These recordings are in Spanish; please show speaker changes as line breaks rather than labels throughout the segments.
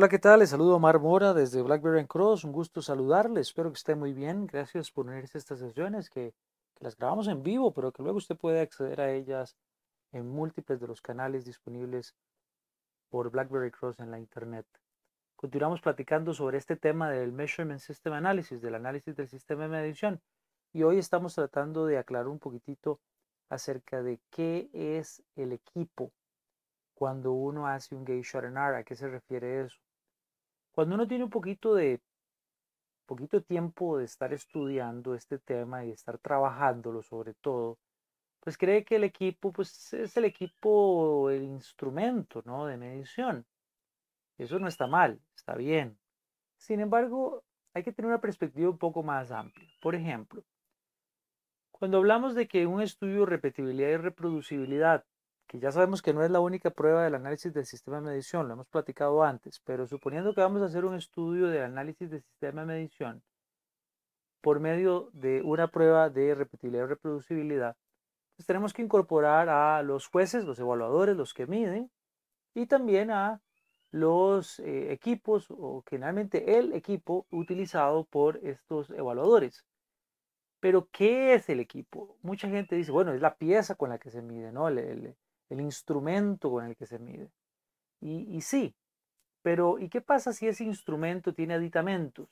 Hola, ¿qué tal? Les saludo Omar Mora desde BlackBerry Cross. Un gusto saludarles. Espero que esté muy bien. Gracias por unirse a estas sesiones que, que, las grabamos en vivo, pero que luego usted puede acceder a ellas en múltiples de los canales disponibles por BlackBerry Cross en la Internet. Continuamos platicando sobre este tema del Measurement System Analysis, del análisis del sistema de medición. Y hoy estamos tratando de aclarar un poquitito acerca de qué es el equipo cuando uno hace un shot and ¿A qué se refiere eso? Cuando uno tiene un poquito de poquito tiempo de estar estudiando este tema y de estar trabajándolo sobre todo, pues cree que el equipo pues es el equipo, el instrumento, ¿no? de medición. Eso no está mal, está bien. Sin embargo, hay que tener una perspectiva un poco más amplia. Por ejemplo, cuando hablamos de que un estudio de repetibilidad y reproducibilidad que ya sabemos que no es la única prueba del análisis del sistema de medición, lo hemos platicado antes, pero suponiendo que vamos a hacer un estudio del análisis del sistema de medición por medio de una prueba de repetibilidad y reproducibilidad, pues tenemos que incorporar a los jueces, los evaluadores, los que miden, y también a los eh, equipos o generalmente el equipo utilizado por estos evaluadores. Pero, ¿qué es el equipo? Mucha gente dice, bueno, es la pieza con la que se mide, ¿no? Instrumento con el que se mide. Y, sí, pero ¿y qué pasa si ese instrumento tiene aditamentos?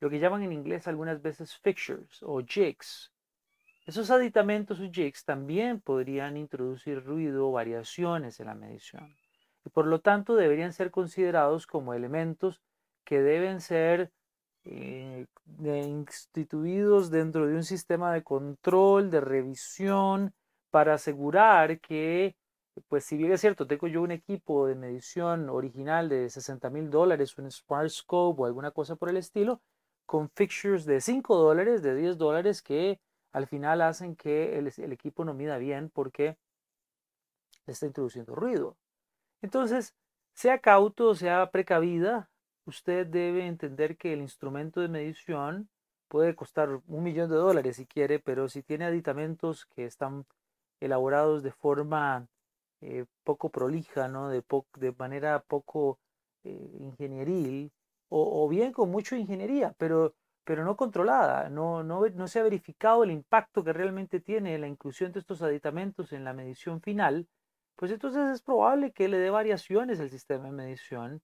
Lo que llaman en inglés algunas veces fixtures o jigs. Esos aditamentos o jigs también podrían introducir ruido o variaciones en la medición y por lo tanto deberían ser considerados como elementos que deben ser eh, instituidos dentro de un sistema de control, de revisión, para asegurar que, pues si bien es cierto, tengo yo un equipo de medición original de 60 mil dólares, un Smart Scope o alguna cosa por el estilo, con fixtures de 5 dólares, de 10 dólares, que al final hacen que el, el equipo no mida bien porque le está introduciendo ruido. Entonces, sea cauto, sea precavida, usted debe entender que el instrumento de medición puede costar un millón de dólares si quiere, pero si tiene aditamentos que están elaborados de forma eh, poco prolija, ¿no? de, de manera poco eh, ingenieril, o, bien con mucha ingeniería, pero, pero no controlada, no, no, no se ha verificado el impacto que realmente tiene la inclusión de estos aditamentos en la medición final, pues entonces es probable que le dé variaciones al sistema de medición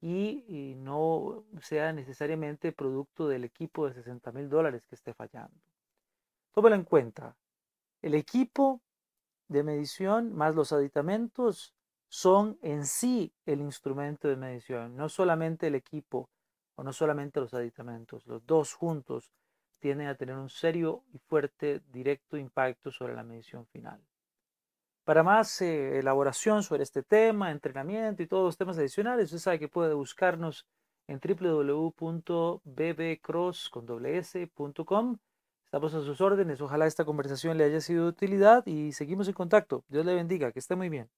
y, y no sea necesariamente producto del equipo de 60 mil dólares que esté fallando. Tómelo en cuenta. El equipo de medición más los aditamentos son en sí el instrumento de medición, no solamente el equipo o no solamente los aditamentos, los dos juntos tienden a tener un serio y fuerte directo impacto sobre la medición final. Para más eh, elaboración sobre este tema, entrenamiento y todos los temas adicionales, usted sabe que puede buscarnos en www.bbcross.com Estamos a sus órdenes. Ojalá esta conversación le haya sido de utilidad y seguimos en contacto. Dios le bendiga. Que esté muy bien.